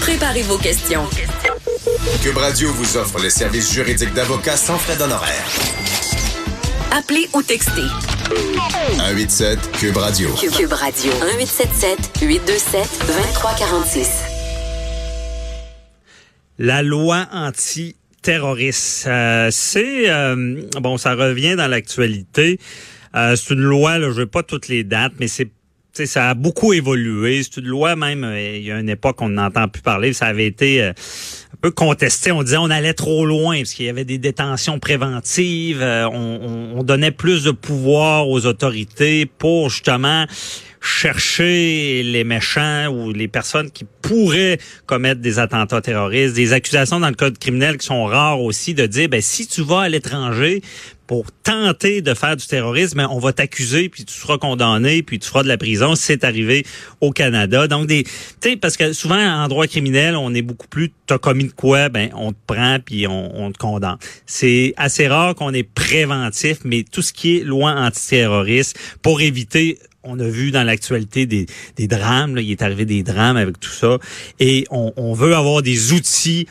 Préparez vos questions. Cube Radio vous offre les services juridiques d'avocats sans frais d'honoraires. Appelez ou textez. 187 Cube Radio. Cube Radio. 1877 827 2346. La loi anti terroriste. Euh, c'est euh, bon, ça revient dans l'actualité. Euh, c'est une loi, là, je veux pas toutes les dates, mais c'est ça a beaucoup évolué. C'est une loi même, il y a une époque on n'entend plus parler, ça avait été un peu contesté. On disait on allait trop loin parce qu'il y avait des détentions préventives, on, on, donnait plus de pouvoir aux autorités pour justement chercher les méchants ou les personnes qui pourraient commettre des attentats terroristes, des accusations dans le code criminel qui sont rares aussi de dire ben si tu vas à l'étranger pour tenter de faire du terrorisme, on va t'accuser puis tu seras condamné puis tu feras de la prison. C'est arrivé au Canada. Donc des parce que souvent en droit criminel, on est beaucoup plus t'as commis de quoi, ben on te prend puis on, te condamne. C'est assez rare qu'on est préventif, mais tout ce qui est loi antiterroriste pour éviter on a vu dans l'actualité des, drames, là, il est arrivé des drames avec tout ça, et on veut avoir des outils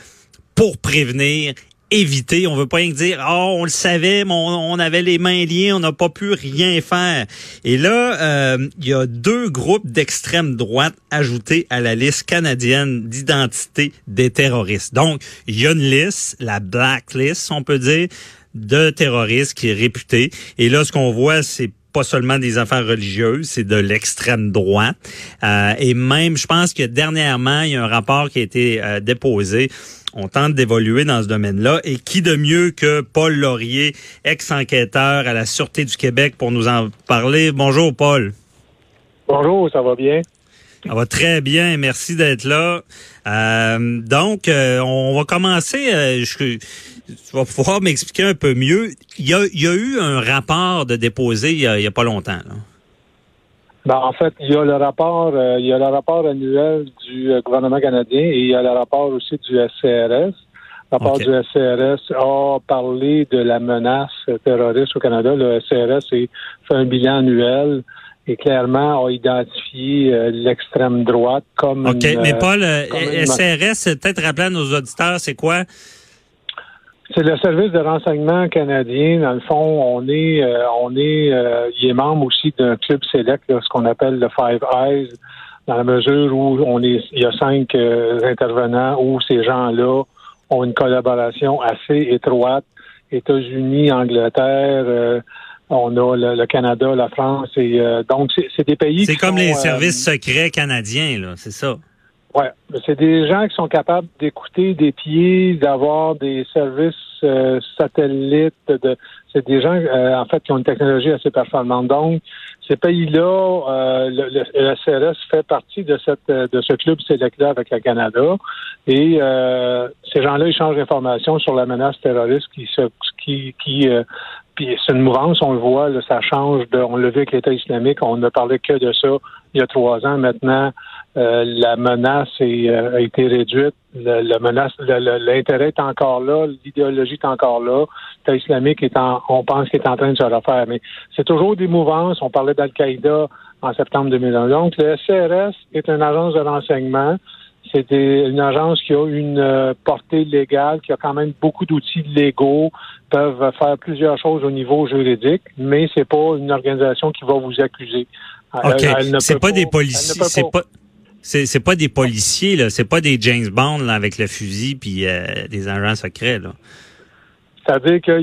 pour prévenir éviter. On veut pas dire, oh, on le savait, mais on, avait les mains liées, on n'a pas pu rien faire. Et là, euh, il y a deux groupes d'extrême droite ajoutés à la liste canadienne d'identité des terroristes. Donc, il y a une liste, la blacklist, on peut dire, de terroristes qui est réputée. Et là, ce qu'on voit, c'est pas seulement des affaires religieuses, c'est de l'extrême droite. Euh, et même, je pense que dernièrement, il y a un rapport qui a été euh, déposé. On tente d'évoluer dans ce domaine-là. Et qui de mieux que Paul Laurier, ex-enquêteur à la Sûreté du Québec, pour nous en parler? Bonjour, Paul. Bonjour, ça va bien? Ça va très bien, merci d'être là. Euh, donc, on va commencer. je, tu vas pouvoir m'expliquer un peu mieux. Il y, a, il y a eu un rapport de déposé il y a, pas longtemps. Ben, en fait, il y a le rapport, euh, il y a le rapport annuel du euh, gouvernement canadien et il y a le rapport aussi du SCRS. Le rapport du SCRS a parlé de la menace terroriste au Canada. Le SCRS a fait un bilan annuel et clairement a identifié euh, l'extrême droite comme. OK, mais Paul, le SCRS, peut-être rappeler à nos auditeurs, c'est quoi? C'est le service de renseignement canadien. Dans le fond, on est, euh, on est, euh, il est membre aussi d'un club select, ce qu'on appelle le Five Eyes, dans la mesure où on est, il y a cinq euh, intervenants où ces gens-là ont une collaboration assez étroite. États-Unis, Angleterre. on a le, Canada, la France, et donc c'est des pays. C'est comme les services secrets canadiens, là, c'est ça. Oui, c'est des gens qui sont capables d'écouter des pieds, d'avoir des services euh, satellites. De, c'est des gens, euh, en fait, qui ont une technologie assez performante. Donc, ces pays-là, euh, le, CRS fait partie de cette de ce club select-là avec le Canada. Et ces gens-là échangent l'information sur la menace terroriste qui se qui qui puis c'est une mouvance, on le voit, là, ça change. De, on l'a vu avec l'État islamique, on ne parlait que de ça il y a trois ans. Maintenant, euh, la menace euh, a été réduite. Le, menace, l'intérêt est encore là, l'idéologie est encore là. L'État islamique est en, on pense qu'il est en train de se refaire. Mais c'est toujours des mouvances. On parlait d'Al-Qaïda en septembre 2001. Donc, le CRS est une agence de renseignement. C'est une agence qui a une euh, portée légale, qui a quand même beaucoup d'outils légaux, peuvent faire plusieurs choses au niveau juridique, mais c'est pas une organisation qui va vous accuser. OK. C'est pas, des policiers. C'est pas. C'est, pas des policiers, là. C'est pas des James Bond là, avec le fusil puis euh, des agents secrets, là. C'est-à-dire que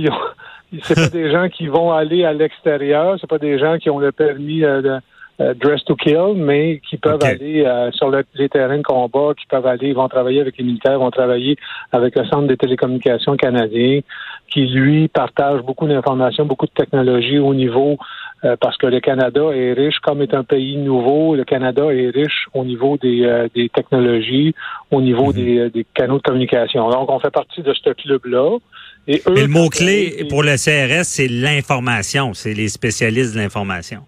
c'est pas des gens qui vont aller à l'extérieur, c'est pas des gens qui ont le permis euh, de euh, dress to kill, mais qui peuvent aller euh, sur les terrains de combat, qui peuvent aller, ils vont travailler avec les militaires, vont travailler avec le Centre des télécommunications canadien, qui lui partage beaucoup d'informations, beaucoup de technologies au niveau, euh, parce que le Canada est riche, comme est un pays nouveau, le Canada est riche au niveau des, des technologies, au niveau mhm. des, des canaux de communication. Donc, on fait partie de ce club-là. Et eux, le mot-clé pour le CRS, c'est l'information, c'est les spécialistes de l'information.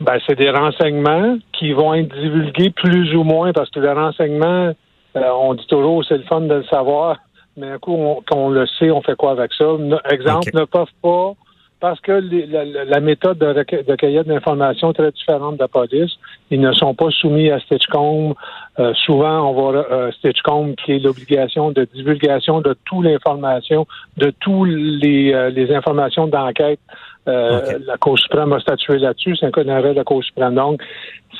Ben, c'est des renseignements qui vont être divulgués plus ou moins parce que le renseignement, euh, on dit toujours c'est le fun de le savoir, mais un coup, on, on le sait, on fait quoi avec ça? exemple, ne peuvent pas parce que les, la, la, méthode de, de cueillette d'informations est très différente de la police. Ils ne sont pas soumis à Stitchcomb. Euh, souvent, on va euh, Stitchcomb qui est l'obligation de divulgation de toute l'information, de toutes les, euh, les informations d'enquête. Euh, La Cour suprême a statué là-dessus. C'est un cas de la Cour suprême. Donc,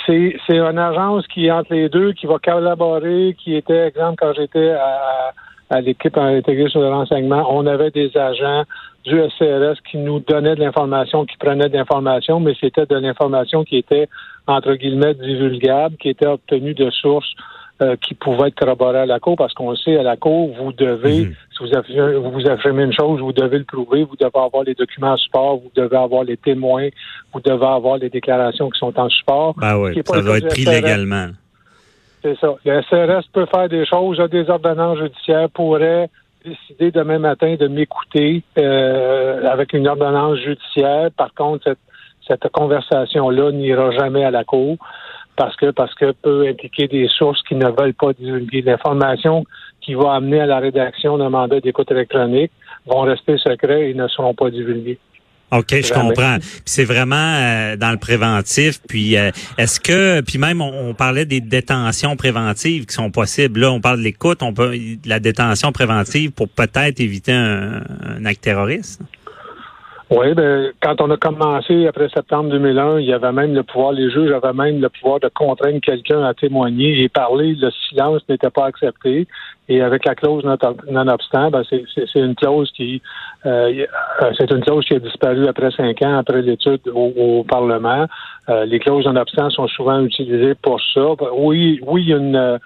c'est, c'est une agence qui est entre les deux, qui va collaborer, qui était, exemple, quand j'étais à, à l'équipe intégrée sur le renseignement, on avait des agents du SCRS qui nous donnaient de l'information, qui prenaient de l'information, mais c'était de l'information qui était, entre guillemets, divulgable, qui était obtenue de sources euh, qui pouvaient être corroborées à la Cour, parce qu'on sait, à la Cour, vous devez, mhm. si vous affirmez, vous affirmez une chose, vous devez le prouver, vous devez avoir les documents en support, vous devez avoir les témoins, vous devez avoir les déclarations qui sont en support. Ah oui, ça doit être pris légalement. C'est ça. Le SRS peut faire des choses, a des ordonnances judiciaires, pourrait décidé demain matin de m'écouter euh, avec une ordonnance judiciaire. Par contre, cette, cette conversation-là n'ira jamais à la cour parce que parce que peut impliquer des sources qui ne veulent pas divulguer l'information qui va amener à la rédaction d'un mandat d'écoute électronique vont rester secrets et ne seront pas divulgués. OK, je comprends. c'est vraiment euh, dans le préventif. Puis euh, est-ce que, puis même on, parlait des détentions préventives qui sont possibles. Là, on parle de l'écoute, on peut de la détention préventive pour peut-être éviter un, un acte terroriste. Oui, ben, quand on a commencé après septembre 2001, il y avait même le pouvoir, les juges avaient même le pouvoir de contraindre quelqu'un à témoigner et parler. Le silence n'était pas accepté. Et avec la clause non-obstant, ben, c'est une clause qui euh, c'est une clause qui a disparu après cinq ans après l'étude au, Parlement. Euh, les clauses non-obstant sont souvent utilisées pour ça. Oui, oui, il y a une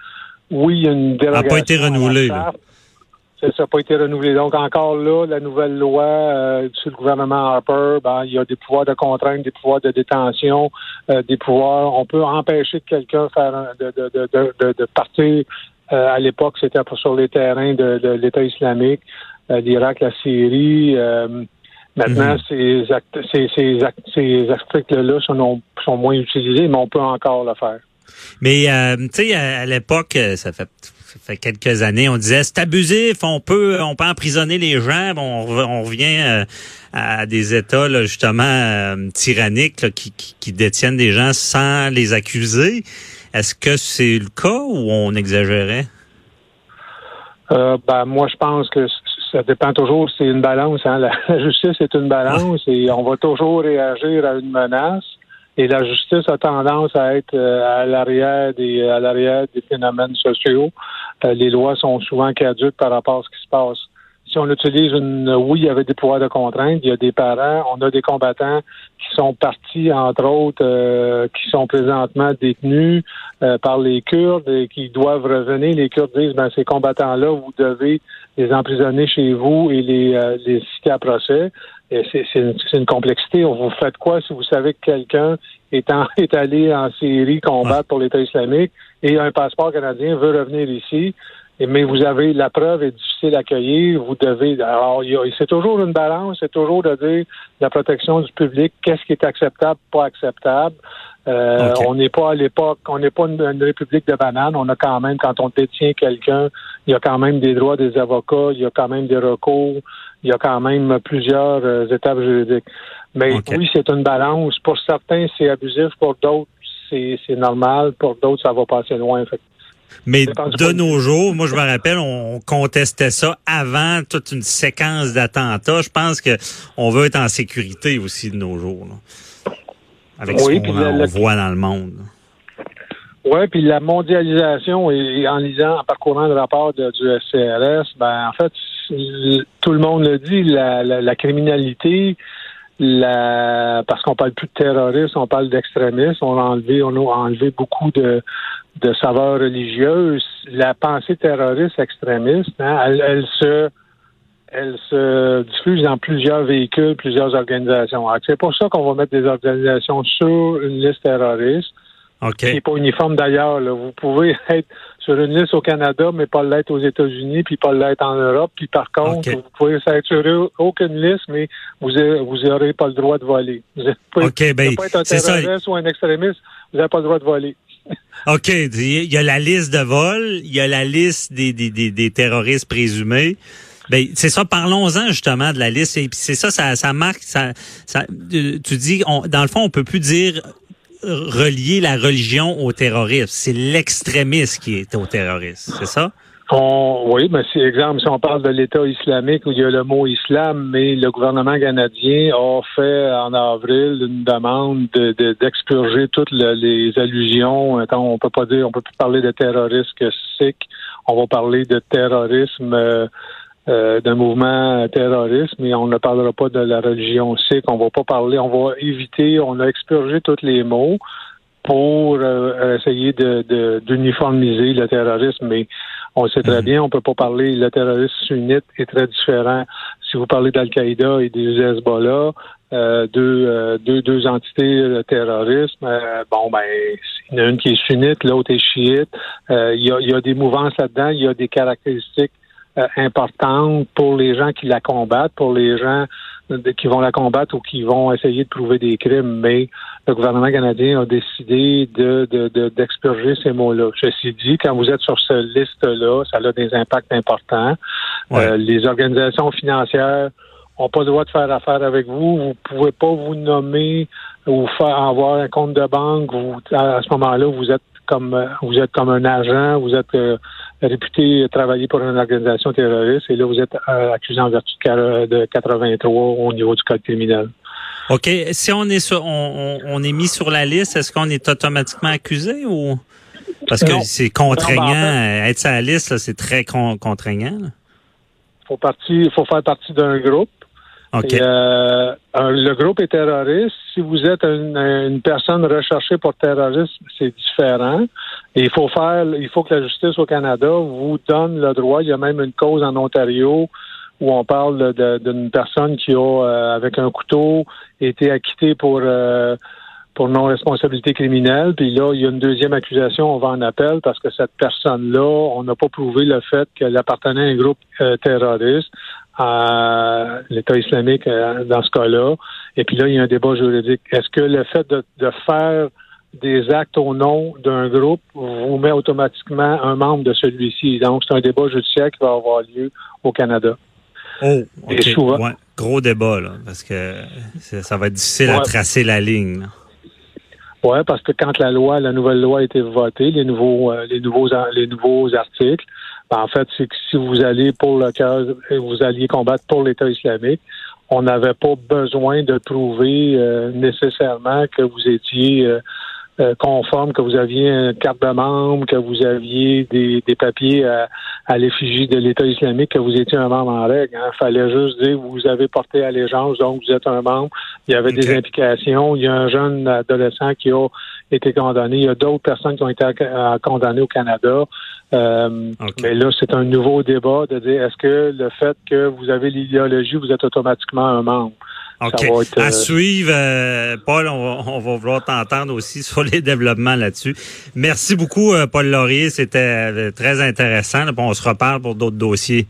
oui, il y a une dérogation. n'a pas été renouvelée. Ça n'a pas été renouvelé. Donc, encore là, la nouvelle loi euh, sur le gouvernement Harper, ben, il y a des pouvoirs de contrainte, des pouvoirs de détention, euh, des pouvoirs. On peut empêcher quelqu'un de, de, de, de, partir. Euh, à l'époque, c'était sur les terrains de, l'État islamique, l'Irak, la Syrie. maintenant, mhm. ces, ces, ces, ces articles-là sont, sont moins utilisés, mais on peut encore le faire. Mais tu sais, à l'époque, ça fait ça fait quelques années, on disait c'est abusif, on peut on peut emprisonner les gens, on, on revient euh, à des États là, justement euh, tyranniques qui, qui, détiennent des gens sans les accuser. Est-ce que c'est le cas ou on exagérait? Euh, ben, moi, je pense que ça dépend toujours. C'est une balance. Hein? La, justice est une balance et on va toujours réagir à une menace. Et la justice a tendance à être à l'arrière des à l'arrière des phénomènes sociaux. Euh, les lois sont souvent caduques par rapport à ce qui se passe. Si on utilise une, oui, il y avait des pouvoirs de contrainte, il y a des parents, on a des combattants qui sont partis, entre autres, euh, qui sont présentement détenus euh, par les Kurdes et qui doivent revenir. Les Kurdes disent, ben, ces combattants-là, vous devez les emprisonner chez vous et les, les citer à procès. C'est une, une, complexité. Vous faites quoi si vous savez que quelqu'un est, en, est allé en Syrie combattre pour l'État islamique et un passeport canadien veut revenir ici, mais vous avez la preuve est difficile à accueillir, vous devez alors c'est toujours une balance, c'est toujours de dire la protection du public, qu'est-ce qui est acceptable, pas acceptable. Euh, on n'est pas à l'époque, on n'est pas une, république de bananes. On a quand même, quand on détient quelqu'un, il y a quand même des droits des avocats, il y a quand même des recours, il y a quand même plusieurs euh, étapes juridiques. Mais oui, c'est une balance. Pour certains, c'est abusif. Pour d'autres, c'est normal. Pour d'autres, ça va passer loin. mais de nos jours, moi je me rappelle, on contestait ça avant toute une séquence d'attentats. Je pense que on veut être en sécurité aussi de nos jours, avec ce qu'on voit dans le monde. Oui, puis la mondialisation et, en lisant, en parcourant le rapport du SCRS, ben en fait, tout le monde le dit, la, la criminalité, la, parce qu'on parle plus de terrorisme, on parle d'extrémisme. On a enlevé, on a enlevé beaucoup de, de saveurs religieuses. La pensée terroriste extrémiste, hein, elle, se, elle se diffuse dans plusieurs véhicules, plusieurs organisations. C'est pour ça qu'on va mettre des organisations sur une liste terroriste. Okay. Qui n'est pas uniforme d'ailleurs. Vous pouvez être sur une liste au Canada, mais pas l'être aux États-Unis, puis pas l'être en Europe. Puis par contre, vous pouvez être sur aucune liste, mais vous n'aurez pas le droit de voler. Vous n'avez ben, pas être un terroriste ou un extrémiste, vous n'avez pas le droit de voler. OK. Il y a la liste de vol, il y a la liste des, des, des, des terroristes présumés. Ben, c'est ça, parlons-en justement de la liste. Et puis c'est ça, ça, marque, ça, euh, tu dis, on, dans le fond, on peut plus dire relier la religion au terrorisme. C'est l'extrémisme qui est au terrorisme, c'est ça? oui, mais si, exemple, si on parle de l'État islamique où il y a le mot islam, mais le gouvernement canadien a fait en avril une demande d'expurger toutes les allusions. On peut pas dire, on peut plus parler de terrorisme sikh. On va parler de terrorisme euh, euh, d'un mouvement terroriste, mais on ne parlera pas de la religion sikh. On va pas parler, on va éviter, on a expurgé tous les mots pour euh, essayer d'uniformiser le terrorisme, mais on sait très mhm. bien, on peut pas parler, le terrorisme sunnite est très différent. Si vous parlez d'Al-Qaïda et des Hezbollah, euh, deux, euh, deux, deux entités de terrorisme, euh, bon, ben, il y en a une qui est sunnite, l'autre est chiite. Il y, a, il y a des mouvances là-dedans, il y a des caractéristiques importantes pour les gens qui la combattent, pour les gens qui vont la combattre ou qui vont essayer de prouver des crimes, mais le gouvernement canadien a décidé de, d'expurger ces mots-là. Ceci dit, quand vous êtes sur cette liste-là, ça a des impacts importants. Euh, les organisations financières n'ont pas le droit de faire affaire avec vous. Vous pouvez pas vous nommer ou faire avoir un compte de banque. Vous, à ce moment-là, vous êtes comme vous êtes comme un agent, vous êtes euh, réputé travailler pour une organisation terroriste et là vous êtes euh, accusé en vertu de 83 au niveau du code criminel. OK. Si on est sur, on, est mis sur la liste, est-ce qu'on est automatiquement accusé ou? Parce que c'est contraignant ben, être sur la liste, c'est très contraignant. Faut partir, faut faire partie d'un groupe. Euh, le groupe est terroriste. Si vous êtes une, personne recherchée pour terrorisme, c'est différent. Il faut faire, il faut que la justice au Canada vous donne le droit. Il y a même une cause en Ontario où on parle d'une personne qui a, euh, avec un couteau, été acquittée pour euh, pour non-responsabilité criminelle. Puis là, il y a une deuxième accusation, on va en appel parce que cette personne-là, on n'a pas prouvé le fait qu'elle appartenait à un groupe terroriste à l'État islamique euh, dans ce cas-là. Et puis là, il y a un débat juridique. Est-ce que le fait de, faire des actes au nom d'un groupe vous met automatiquement un membre de celui-ci? Donc, c'est un débat judiciaire qui va avoir lieu au Canada. Oh, OK. Gros débat, là, parce que ça va être difficile à tracer la ligne. Oui, parce que quand la loi, la nouvelle loi a été votée, les nouveaux, euh, les nouveaux, les nouveaux articles, ben, en fait, c'est que si vous allez pour le cas, vous alliez combattre pour l'État islamique, on n'avait pas besoin de prouver euh, nécessairement que vous étiez euh, euh, conforme, que vous aviez une carte de membre, que vous aviez des, papiers à, l'effigie de l'État islamique, que vous étiez un membre en règle. Il hein. fallait juste dire vous avez porté allégeance, donc vous êtes un membre. Il y avait des implications. Il y a un jeune adolescent qui a été condamné. Il y a d'autres personnes qui ont été condamnées au Canada. Euh, mais là, c'est un nouveau débat de dire est-ce que le fait que vous avez l'idéologie, vous êtes automatiquement un membre? OK. à euh, suivre, euh, Paul, on va, vouloir t'entendre aussi sur les développements là-dessus. Merci beaucoup, Paul Laurier. C'était très intéressant. on se reparle pour d'autres dossiers.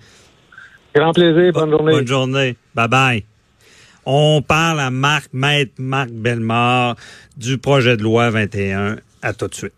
Grand plaisir. Bonne journée. Bonne journée. Bye bye. On parle à Marc, maître Marc Bellemare du projet de loi 21. À tout de suite.